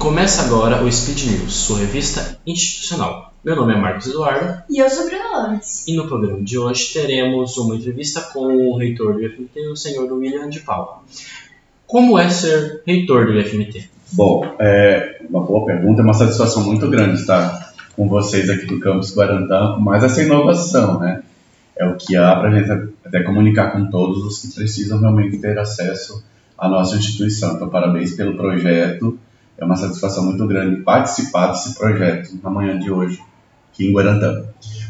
Começa agora o Speed News, sua revista institucional. Meu nome é Marcos Eduardo. E eu sou Bruna Lantes. E no programa de hoje teremos uma entrevista com o reitor do IFMT, o senhor William de Paula. Como é ser reitor do IFMT? Bom, é uma boa pergunta, é uma satisfação muito grande estar com vocês aqui do campus Guarantã, mais essa inovação, né? É o que há para a gente até comunicar com todos os que precisam realmente ter acesso à nossa instituição. Então, parabéns pelo projeto é uma satisfação muito grande participar desse projeto na manhã de hoje, aqui em Guarantã.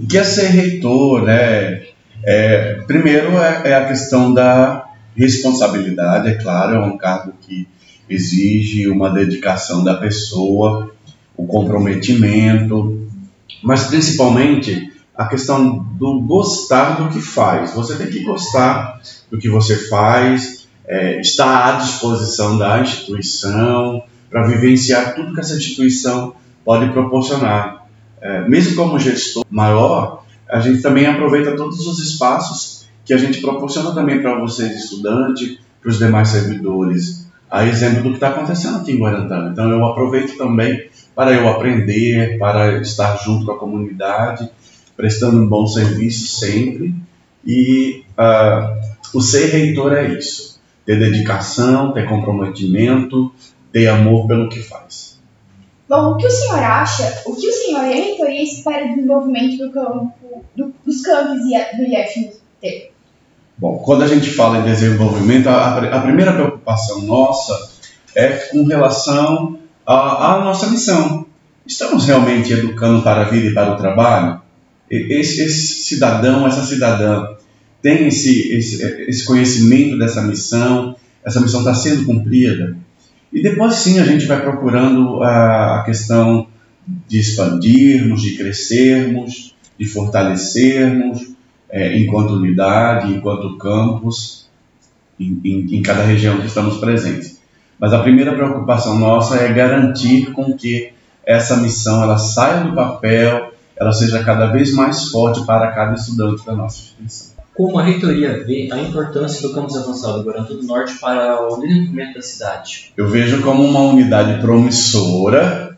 O que é ser reitor, né? É, primeiro é, é a questão da responsabilidade, é claro, é um cargo que exige uma dedicação da pessoa, o comprometimento, mas principalmente a questão do gostar do que faz. Você tem que gostar do que você faz, é, estar à disposição da instituição, para vivenciar tudo que essa instituição pode proporcionar. É, mesmo como gestor maior, a gente também aproveita todos os espaços que a gente proporciona também para vocês, estudantes, para os demais servidores. A exemplo do que está acontecendo aqui em Guarantã. Então, eu aproveito também para eu aprender, para estar junto com a comunidade, prestando um bom serviço sempre. E uh, o ser reitor é isso: ter dedicação, ter comprometimento, ter amor pelo que faz. Bom, o que o senhor acha, o que o senhor e a reitoria espera do desenvolvimento do campo, do, dos campos do IFMT? Bom, quando a gente fala em desenvolvimento, a, a primeira preocupação nossa é com relação à nossa missão. Estamos realmente educando para a vida e para o trabalho? Esse, esse cidadão, essa cidadã tem esse, esse, esse conhecimento dessa missão? Essa missão está sendo cumprida? E depois sim a gente vai procurando a, questão de expandirmos, de crescermos, de fortalecermos é, enquanto unidade, enquanto campus, em, em, em, cada região que estamos presentes. Mas a primeira preocupação nossa é garantir com que essa missão ela saia do papel, ela seja cada vez mais forte para cada estudante da nossa instituição. Como a reitoria vê a importância do campus avançado do Guarantã do Norte para o desenvolvimento da cidade? Eu vejo como uma unidade promissora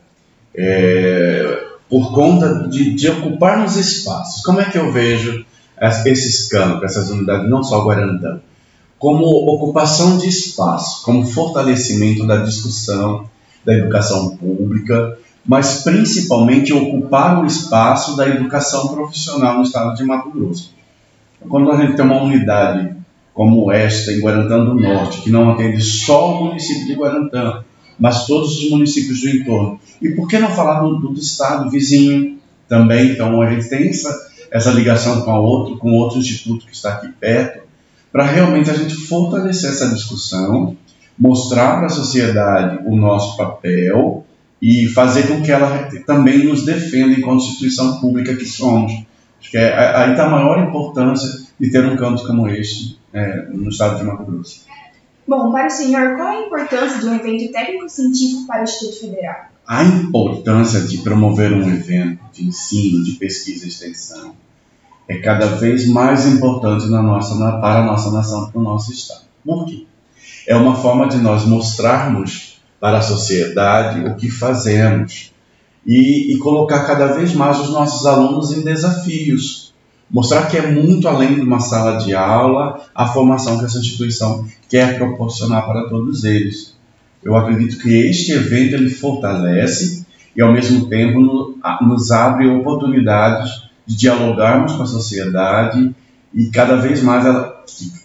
é, por conta de, de ocupar nos espaços. Como é que eu vejo esses campos, essas unidades, não só Guarantã, como ocupação de espaço, como fortalecimento da discussão da educação pública, mas principalmente ocupar o espaço da educação profissional no estado de Mato Grosso. Quando a gente tem uma unidade como esta em Guarantã do Norte, que não atende só o município de Guarantã, mas todos os municípios do entorno. E por que não falar do, do estado vizinho também? Então a gente tem essa, essa ligação com outro, com outro instituto que está aqui perto, para realmente a gente fortalecer essa discussão, mostrar para a sociedade o nosso papel e fazer com que ela também nos defenda enquanto instituição pública que somos. Acho que é, aí está a maior importância de ter um campus como este é, no estado de Mato Grosso. Bom, para o senhor, qual a importância de um evento técnico-científico para o Instituto Federal? A importância de promover um evento de ensino, de pesquisa e extensão é cada vez mais importante na nossa, na, para a nossa nação, para o nosso estado. Por quê? É uma forma de nós mostrarmos para a sociedade o que fazemos, e, e colocar cada vez mais os nossos alunos em desafios. Mostrar que é muito além de uma sala de aula a formação que essa instituição quer proporcionar para todos eles. Eu acredito que este evento ele fortalece e, ao mesmo tempo, nos abre oportunidades de dialogarmos com a sociedade e cada vez mais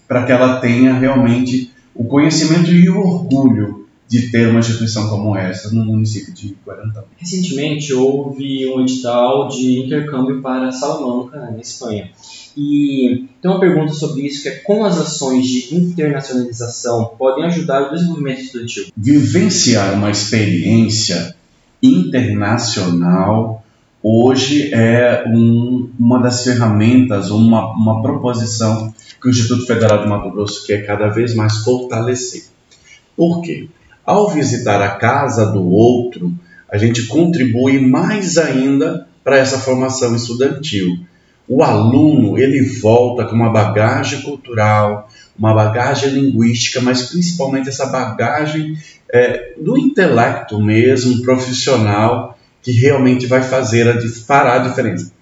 para que ela tenha realmente o conhecimento e o orgulho de ter uma instituição como essa no município de Guarantã. Recentemente houve um edital de intercâmbio para Salamanca, na Espanha. E tem uma pergunta sobre isso, que é como as ações de internacionalização podem ajudar o desenvolvimento estudantil? Vivenciar uma experiência internacional hoje é um, uma das ferramentas, uma, uma proposição que o Instituto Federal de Mato Grosso quer cada vez mais fortalecer. Por quê? Ao visitar a casa do outro, a gente contribui mais ainda para essa formação estudantil. O aluno ele volta com uma bagagem cultural, uma bagagem linguística, mas principalmente essa bagagem é, do intelecto mesmo, profissional, que realmente vai fazer a, a diferença.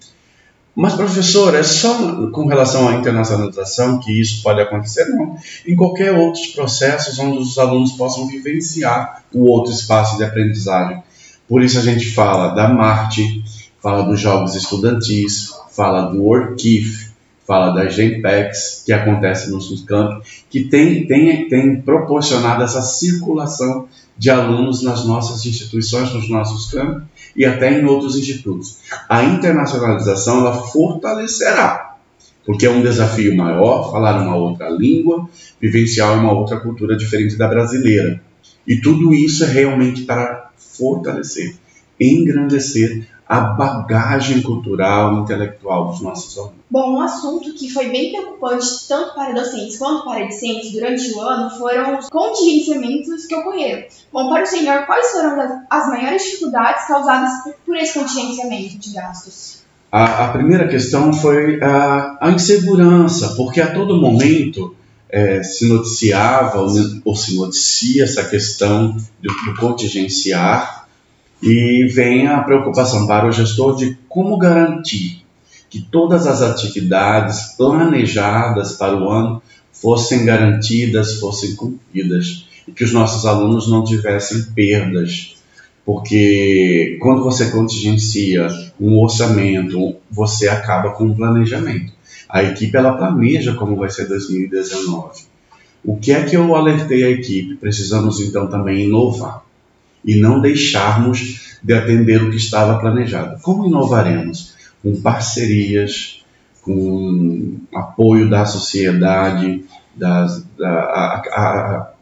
Mas, professor, é só com relação à internacionalização que isso pode acontecer? Não. Em qualquer outros processos onde os alunos possam vivenciar o outro espaço de aprendizagem. Por isso a gente fala da Marte, fala dos jogos estudantis, fala do Orkif, fala da Genpex, que acontece no Suscamp, que tem, tem, tem proporcionado essa circulação de alunos nas nossas instituições, nos nossos campos, e até em outros institutos. A internacionalização ela fortalecerá, porque é um desafio maior falar uma outra língua, vivenciar uma outra cultura diferente da brasileira. E tudo isso é realmente para fortalecer, engrandecer a bagagem cultural e intelectual dos nossos alunos. Bom, um assunto que foi bem preocupante tanto para docentes quanto para discentes durante o ano foram os contingenciamentos que ocorreram. Bom, para o senhor, quais foram as maiores dificuldades causadas por esse contingenciamento de gastos? A, a primeira questão foi a, a, insegurança, porque a todo momento é, se noticiava ou, ou, se noticia essa questão do, do contingenciar e vem a preocupação para o gestor de como garantir que todas as atividades planejadas para o ano fossem garantidas, fossem cumpridas e que os nossos alunos não tivessem perdas. Porque quando você contingencia um orçamento, você acaba com um planejamento. A equipe ela planeja como vai ser 2019. O que é que eu alertei a equipe? Precisamos então também inovar e não deixarmos de atender o que estava planejado. Como inovaremos? com parcerias, com apoio da sociedade, das, da, a, a,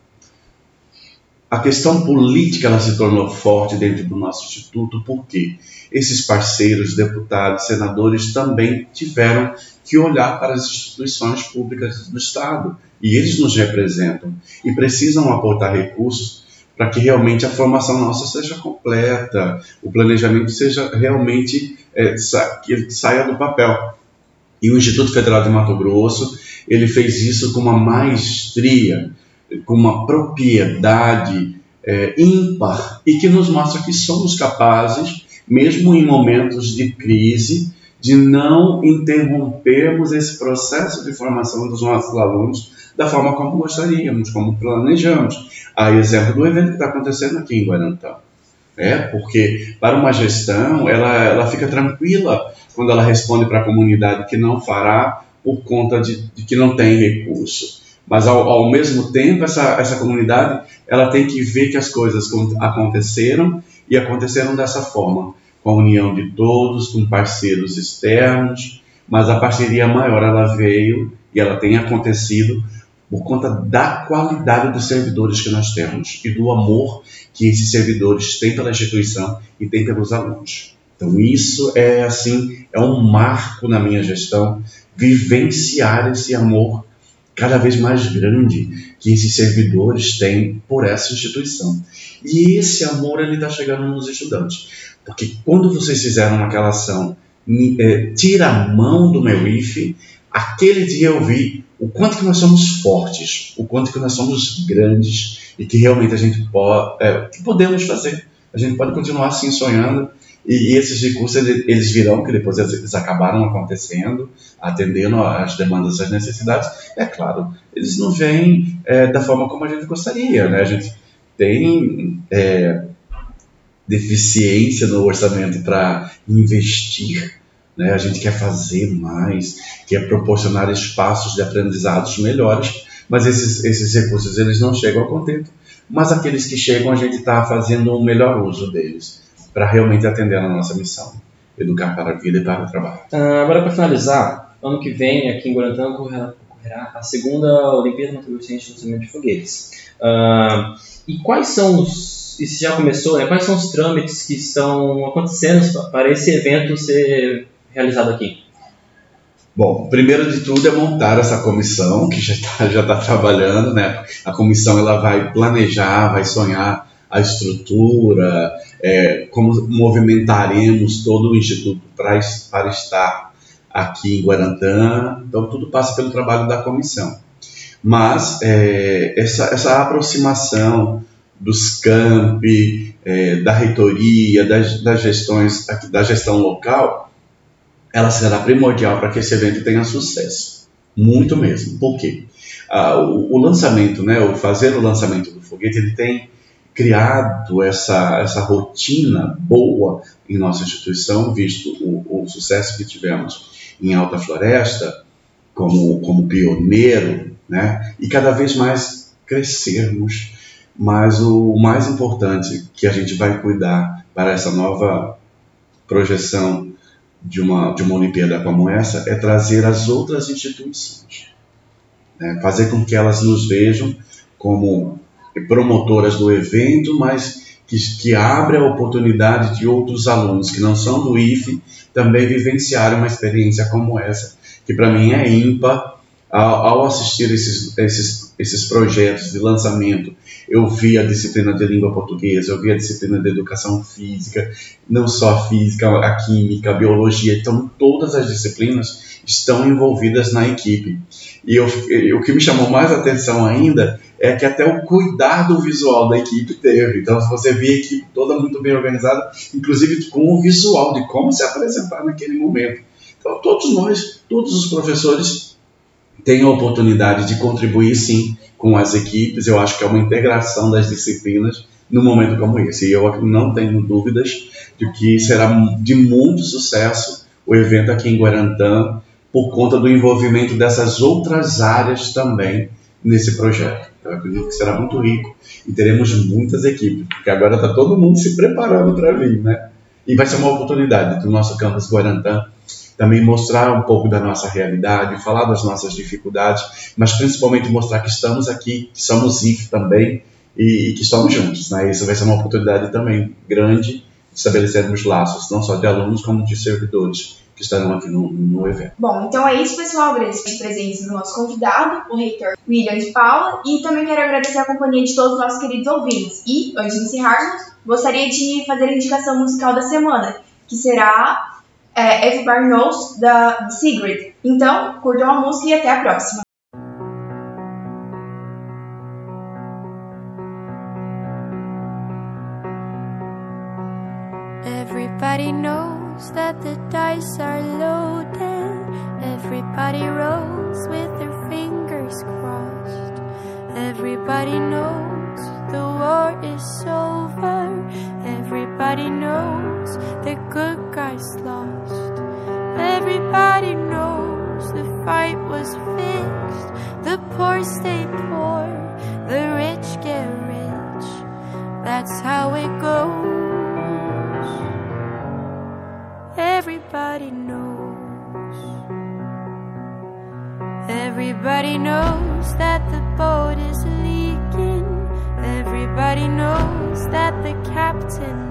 a questão política ela se tornou forte dentro do nosso instituto, porque esses parceiros, deputados, senadores também tiveram que olhar para as instituições públicas do Estado e eles nos representam e precisam aportar recursos para que realmente a formação nossa seja completa, o planejamento seja realmente é, que saia do papel. E o Instituto Federal de Mato Grosso ele fez isso com uma maestria, com uma propriedade é, ímpar e que nos mostra que somos capazes, mesmo em momentos de crise, de não interrompermos esse processo de formação dos nossos alunos da forma como gostaríamos, como planejamos a exemplo do evento que está acontecendo aqui em Guarantã. É, porque para uma gestão, ela, ela fica tranquila quando ela responde para a comunidade que não fará por conta de, de que não tem recurso. Mas ao, ao, mesmo tempo, essa, essa comunidade ela tem que ver que as coisas aconteceram e aconteceram dessa forma, com a união de todos, com parceiros externos, mas a parceria maior ela veio e ela tem acontecido por conta da qualidade dos servidores que nós temos e do amor que esses servidores têm pela instituição e têm pelos alunos. Então isso é assim, é um marco na minha gestão, vivenciar esse amor cada vez mais grande que esses servidores têm por essa instituição. E esse amor ele está chegando nos estudantes, porque quando vocês fizeram aquela ação, é, tira a mão do meu IFE, aquele dia eu vi o quanto que nós somos fortes, o quanto que nós somos grandes e que realmente a gente pode, é, que podemos fazer. A gente pode continuar assim sonhando e, e esses recursos eles, virão, que depois eles acabaram acontecendo, atendendo às demandas, às necessidades. É claro, eles não vêm é, da forma como a gente gostaria, né? A gente tem é, deficiência no orçamento para investir né? A gente quer fazer mais, quer proporcionar espaços de aprendizados melhores, mas esses, esses recursos eles não chegam a contento. Mas aqueles que chegam, a gente está fazendo um melhor uso deles para realmente atender a nossa missão, educar para a vida e para o trabalho. Uh, agora, para finalizar, ano que vem, aqui em Guarantã, ocorrerá, a segunda Olimpíada Mato Grossense de lançamento de foguetes. Uh, e quais são os, se já começou, né, quais são os trâmites que estão acontecendo para esse evento ser realizado aqui? Bom, primeiro de tudo é montar essa comissão que já está já tá trabalhando, né? A comissão ela vai planejar, vai sonhar a estrutura, é, como movimentaremos todo o instituto para estar aqui em Guarantã. Então tudo passa pelo trabalho da comissão. Mas é, essa, essa aproximação dos campi, é, da reitoria, das, das gestões, da gestão local, ela será primordial para que esse evento tenha sucesso. Muito mesmo. Por quê? Ah, o, o, lançamento, né, o fazer o lançamento do foguete, ele tem criado essa, essa rotina boa em nossa instituição, visto o, o sucesso que tivemos em Alta Floresta, como, como pioneiro, né, e cada vez mais crescermos. Mas o mais importante que a gente vai cuidar para essa nova projeção de uma, de uma Olimpíada como essa é trazer as outras instituições, né, fazer com que elas nos vejam como promotoras do evento, mas que, que abre a oportunidade de outros alunos que não são do IFE também vivenciarem uma experiência como essa, que para mim é ímpar. Ao, ao assistir esses, esses, esses projetos de lançamento, eu vi a disciplina de língua portuguesa, eu vi a disciplina de educação física, não só a física, a química, a biologia, então todas as disciplinas estão envolvidas na equipe. E eu, o que me chamou mais atenção ainda é que até o cuidado visual da equipe teve. Então, se você vê a equipe toda muito bem organizada, inclusive com o visual de como se apresentar naquele momento. Então, todos nós, todos os professores têm a oportunidade de contribuir sim com as equipes. Eu acho que é uma integração das disciplinas num momento como esse. E eu não tenho dúvidas de que será de muito sucesso o evento aqui em Guarantã por conta do envolvimento dessas outras áreas também nesse projeto. Eu acredito que será muito rico e teremos muitas equipes, porque agora está todo mundo se preparando para vir, né? E vai ser uma oportunidade do nosso campus Guarantã também mostrar um pouco da nossa realidade, falar das nossas dificuldades, mas principalmente mostrar que estamos aqui, que somos IF também e, e que estamos juntos, né? Isso vai ser uma oportunidade também grande de estabelecermos laços, não só de alunos, como de servidores que estarão aqui no, no evento. Bom, então é isso, pessoal. Agradeço a presença do nosso convidado, o reitor William de Paula, e também quero agradecer a companhia de todos os nossos queridos ouvintes. E, antes de encerrarmos, gostaria de fazer a indicação musical da semana, que será é, Everybody Knows, da Sigrid. Então, curtam a música e até a próxima. Everybody knows that the dice are loaded. Everybody rolls with their fingers crossed. Everybody knows the war is over. Everybody knows the good guys lost. Everybody knows the fight was fixed. The poor stay poor, the rich get rich. That's how it goes. Everybody knows. Everybody knows that the boat is leaking. Everybody knows that the captain.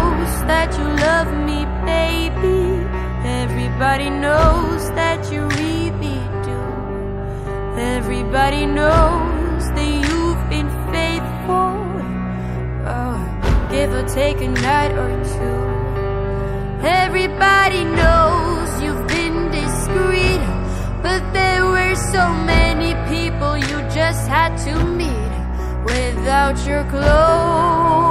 that you love me, baby. Everybody knows that you really do. Everybody knows that you've been faithful. Oh, give or take a night or two. Everybody knows you've been discreet, but there were so many people you just had to meet without your clothes.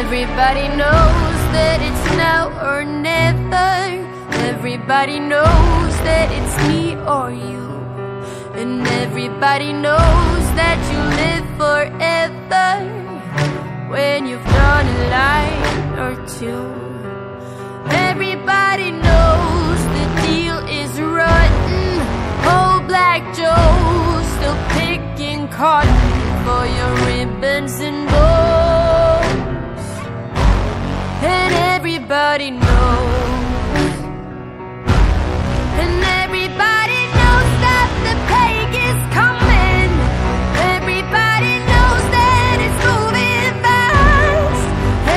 everybody knows that it's now or never. Everybody knows that it's me or you. And everybody knows that you live forever when you've done a line or two. Everybody knows the deal is rotten. Old Black Joe's still picking cotton for your ribbons and bows. Everybody knows. And everybody knows that the peg is coming. Everybody knows that it's moving fast.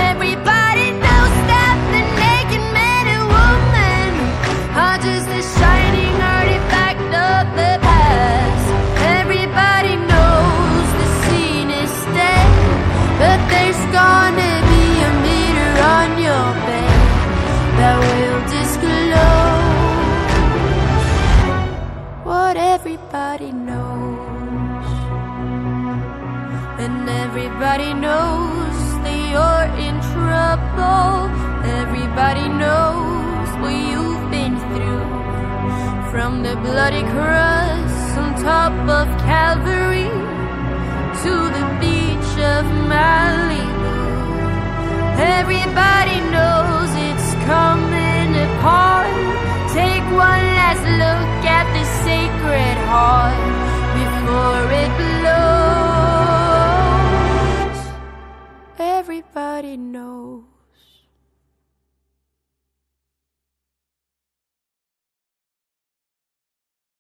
Everybody knows that the naked man and woman are just a shining From the bloody cross on top of Calvary to the beach of Malibu, everybody knows it's coming apart. Take one last look at the sacred heart before it blows. Everybody knows.